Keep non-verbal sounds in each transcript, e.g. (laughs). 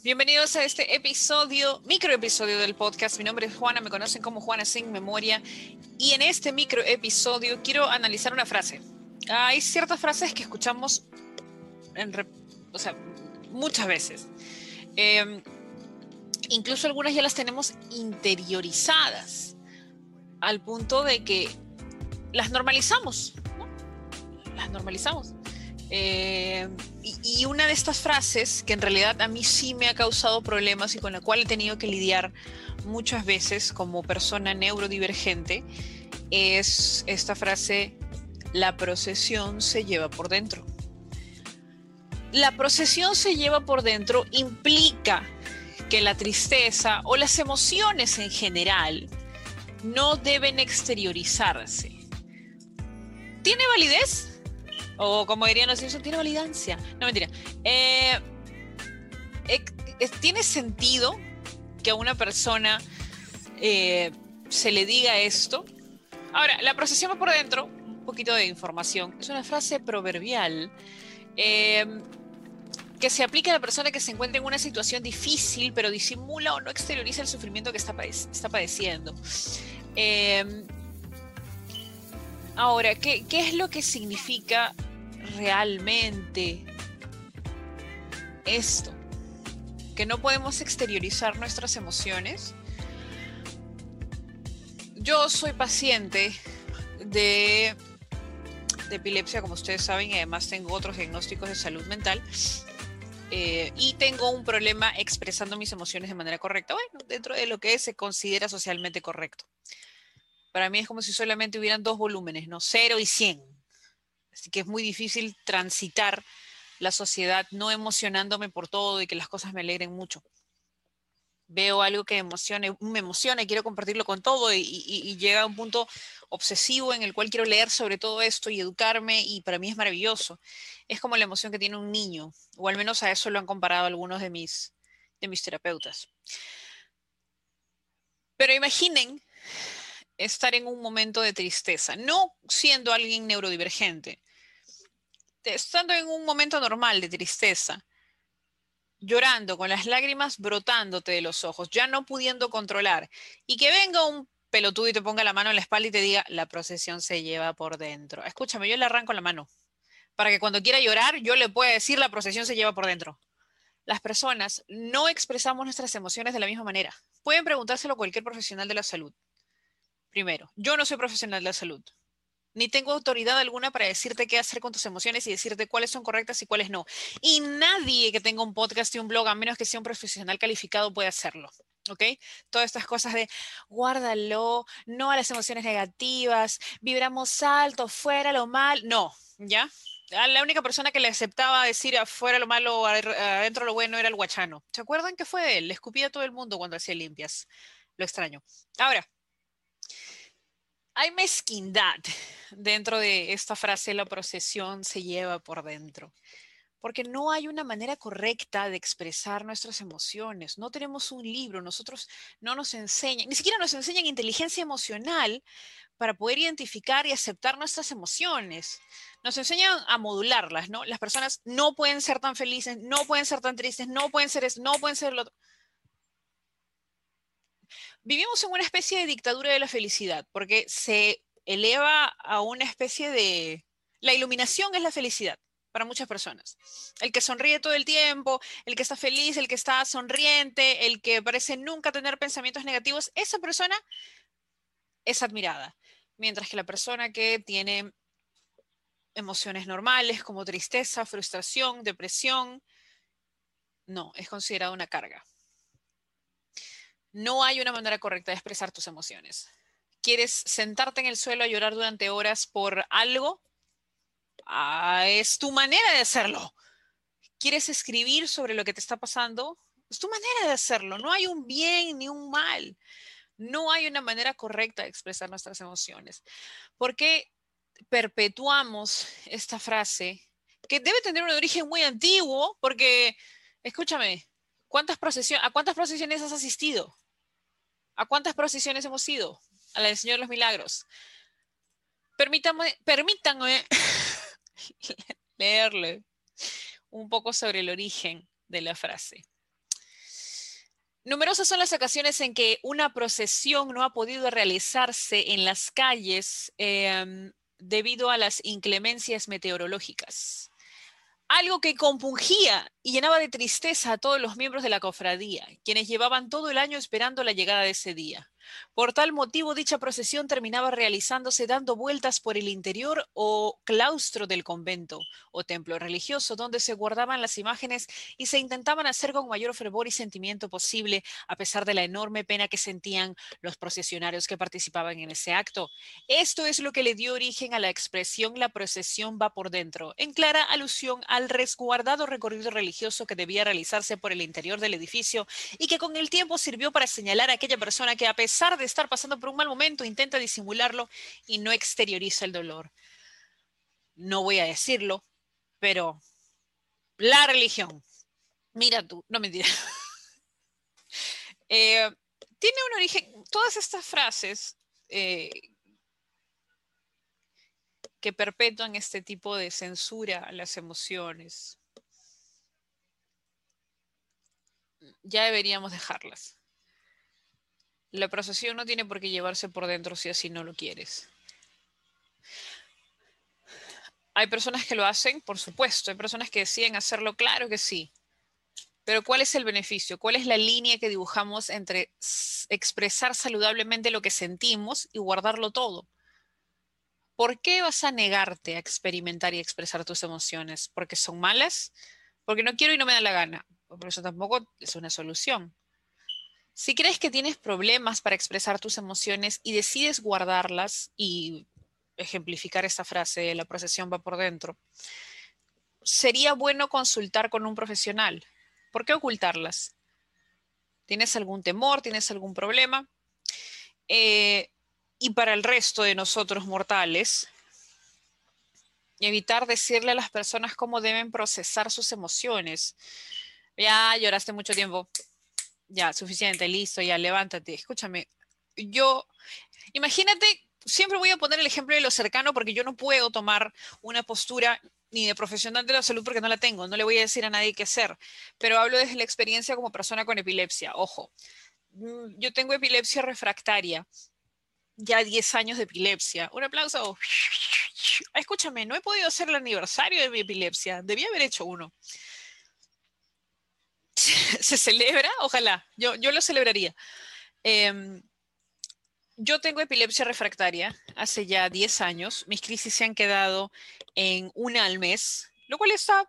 Bienvenidos a este episodio, micro episodio del podcast. Mi nombre es Juana, me conocen como Juana Sin Memoria. Y en este micro episodio quiero analizar una frase. Hay ciertas frases que escuchamos o sea, muchas veces. Em, incluso algunas ya las tenemos interiorizadas al punto de que las normalizamos. Las normalizamos. Eh, y, una de estas frases, que en realidad a mí sí me ha causado problemas y con la cual he tenido que lidiar muchas veces como persona neurodivergente, es esta frase, la procesión se lleva por dentro. La procesión se lleva por dentro implica que la tristeza o las emociones en general no deben exteriorizarse. ¿Tiene validez? O como dirían los tiene validancia. No, mentira. Eh, ¿Tiene sentido que a una persona eh, se le diga esto? Ahora, la procesión por dentro, un poquito de información, es una frase proverbial eh, que se aplica a la persona que se encuentra en una situación difícil, pero disimula o no exterioriza el sufrimiento que está, padeciendo. ahora, ¿qué, ¿qué es lo que significa realmente esto, que no podemos exteriorizar nuestras emociones. Yo soy paciente de, epilepsia, como ustedes saben, y además tengo otros diagnósticos de salud mental. Eh, y tengo un problema expresando mis emociones de manera correcta. Bueno, dentro de lo que se considera socialmente correcto. Para mí es como si solamente hubieran dos volúmenes, ¿no? Cero y cien Así que es muy difícil transitar la sociedad no emocionándome por todo y que las cosas me alegren mucho. Veo algo que emocione, me emociona y quiero compartirlo con todo y, y, llega a un punto obsesivo en el cual quiero leer sobre todo esto y educarme y para mí es maravilloso. Es como la emoción que tiene un niño, o al menos a eso lo han comparado algunos de mis, de mis terapeutas. Pero imaginen estar en un momento de tristeza, no siendo alguien neurodivergente, estando en un momento normal de tristeza, llorando, con las lágrimas brotándote de los ojos, ya no pudiendo controlar, y que venga un pelotudo y te ponga la mano en la espalda y te diga, la procesión se lleva por dentro. Escúchame, yo le arranco la mano, para que cuando quiera llorar, yo le pueda decir, la procesión se lleva por dentro. Las personas no expresamos nuestras emociones de la misma manera. Pueden preguntárselo a cualquier profesional de la salud. Primero, yo no soy profesional de la salud ni tengo autoridad alguna para decirte qué hacer con tus emociones y decirte cuáles son correctas y cuáles no. Y nadie que tenga un podcast y un blog, a menos que sea un profesional calificado, puede hacerlo. ¿Ok? Todas estas cosas de guárdalo, no a las emociones negativas, vibramos alto, fuera lo mal. No, ¿ya? La única persona que le aceptaba decir afuera lo malo, adentro lo bueno era el guachano. ¿Se acuerdan que fue él? Le escupía a todo el mundo cuando hacía limpias. Lo extraño. Ahora, hay mezquindad dentro de esta frase, la procesión se lleva por dentro, porque no hay una manera correcta de expresar nuestras emociones. No tenemos un libro, nosotros no nos enseñan, ni siquiera nos enseñan inteligencia emocional para poder identificar y aceptar nuestras emociones. Nos enseñan a modularlas, ¿no? Las personas no pueden ser tan felices, no pueden ser tan tristes, no pueden ser no pueden ser lo otro vivimos en una especie de dictadura de la felicidad, porque se eleva a una especie de... La iluminación es la felicidad para muchas personas. El que sonríe todo el tiempo, el que está feliz, el que está sonriente, el que parece nunca tener pensamientos negativos, esa persona es admirada. Mientras que la persona que tiene emociones normales como tristeza, frustración, depresión, no, es considerada una carga. No hay una manera correcta de expresar tus emociones. ¿Quieres sentarte en el suelo a llorar durante horas por algo? Ah, es tu manera de hacerlo. ¿Quieres escribir sobre lo que te está pasando? Es tu manera de hacerlo. No hay un bien ni un mal. No hay una manera correcta de expresar nuestras emociones. ¿Por qué perpetuamos esta frase que debe tener un origen muy antiguo? Porque, escúchame, ¿cuántas procesiones, ¿a cuántas procesiones has asistido? ¿A cuántas procesiones hemos ido? A la del Señor de los Milagros. Permítame, permítanme (laughs) leerle un poco sobre el origen de la frase. Numerosas son las ocasiones en que una procesión no ha podido realizarse en las calles em, debido a las inclemencias meteorológicas. Algo que compungía y llenaba de tristeza a todos los miembros de la cofradía, quienes llevaban todo el año esperando la llegada de ese día. Por tal motivo, dicha procesión terminaba realizándose dando vueltas por el interior o claustro del convento o templo religioso, donde se guardaban las imágenes y se intentaban hacer con mayor fervor y sentimiento posible, a pesar de la enorme pena que sentían los procesionarios que participaban en ese acto. Esto es lo que le dio origen a la expresión la procesión va por dentro, en clara alusión al resguardado recorrido religioso que debía realizarse por el interior del edificio y que con el tiempo sirvió para señalar a aquella persona que a pesar pesar de estar pasando por un mal momento, intenta disimularlo y no exterioriza el dolor. No voy a decirlo, pero la religión, mira tú, no mentira. (laughs) eh, tiene un origen, todas estas frases eh, que perpetúan este tipo de censura a las emociones, ya deberíamos dejarlas. La procesión no tiene por qué llevarse por dentro si así no lo quieres. Hay personas que lo hacen, por supuesto. Hay personas que deciden hacerlo, claro que sí. Pero ¿cuál es el beneficio? ¿Cuál es la línea que dibujamos entre expresar saludablemente lo que sentimos y guardarlo todo? ¿Por qué vas a negarte a experimentar y expresar tus emociones? ¿Porque son malas? ¿Porque no quiero y no me da la gana? Por eso tampoco es una solución. Si crees que tienes problemas para expresar tus emociones y decides guardarlas y ejemplificar esta frase, la procesión va por dentro, sería bueno consultar con un profesional. ¿Por qué ocultarlas? ¿Tienes algún temor? ¿Tienes algún problema? Eh, y para el resto de nosotros mortales, evitar decirle a las personas cómo deben procesar sus emociones. Ya lloraste mucho tiempo, ya, suficiente, listo, ya, levántate. Escúchame, yo, imagínate, siempre voy a poner el ejemplo de lo cercano porque yo no puedo tomar una postura ni de profesional de la salud porque no la tengo, no le voy a decir a nadie qué hacer, pero hablo desde la experiencia como persona con epilepsia. Ojo, mm, yo tengo epilepsia refractaria, ya 10 años de epilepsia. Un aplauso. Escúchame, no he podido hacer el aniversario de mi epilepsia, debía haber hecho uno. (laughs) se celebra, ojalá, yo, yo lo celebraría. Em, yo tengo epilepsia refractaria hace ya 10 años. Mis crisis se han quedado en una al mes, lo cual está,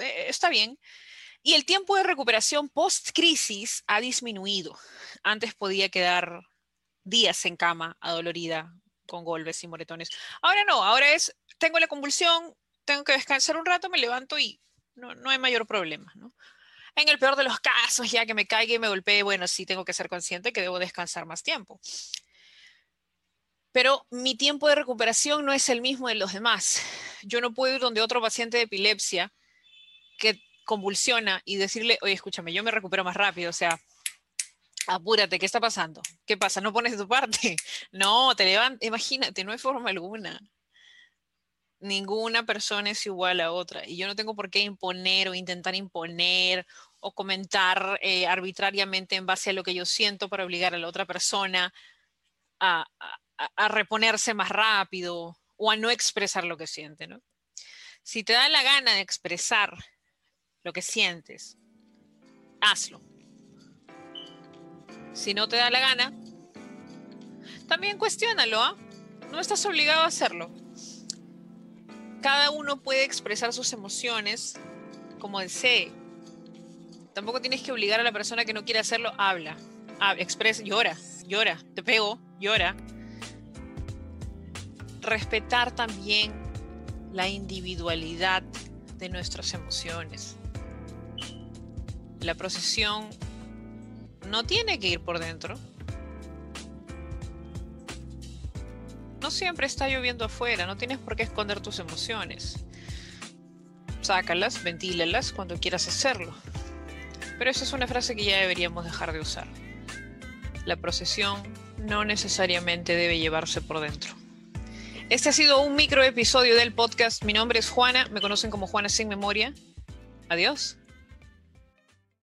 eh, está bien. Y el tiempo de recuperación post-crisis ha disminuido. Antes podía quedar días en cama, adolorida, con golpes y moretones. Ahora no, ahora es, tengo la convulsión, tengo que descansar un rato, me levanto y no, no hay mayor problema. ¿no? En el peor de los casos, ya que me caiga y me golpee, bueno, sí tengo que ser consciente que debo descansar más tiempo. Pero mi tiempo de recuperación no es el mismo de los demás. Yo no puedo ir donde otro paciente de epilepsia que convulsiona y decirle, oye, escúchame, yo me recupero más rápido, o sea, apúrate, ¿qué está pasando? ¿Qué pasa? ¿No pones tu parte? (laughs) No, te levantas, imagínate, no hay forma alguna ninguna persona es igual a otra y yo no tengo por qué imponer o intentar imponer o comentar eh, arbitrariamente en base a lo que yo siento para obligar a la otra persona a, reponerse más rápido o a no expresar lo que siente. ¿no? Si te da la gana de expresar lo que sientes, hazlo. Si no te da la gana, también cuestiónalo. ¿ah? No estás obligado a hacerlo cada uno puede expresar sus emociones como desee. Tampoco tienes que obligar a la persona que no quiere hacerlo, habla, habla expresa, llora, llora, te pego, llora. Respetar también la individualidad de nuestras emociones. La procesión no tiene que ir por dentro, no siempre está lloviendo afuera, no tienes por qué esconder tus emociones. Sácalas, ventílalas cuando quieras hacerlo. Pero esa es una frase que ya deberíamos dejar de usar. La procesión no necesariamente debe llevarse por dentro. Este ha sido un micro episodio del podcast. Mi nombre es Juana, me conocen como Juana sin memoria. Adiós.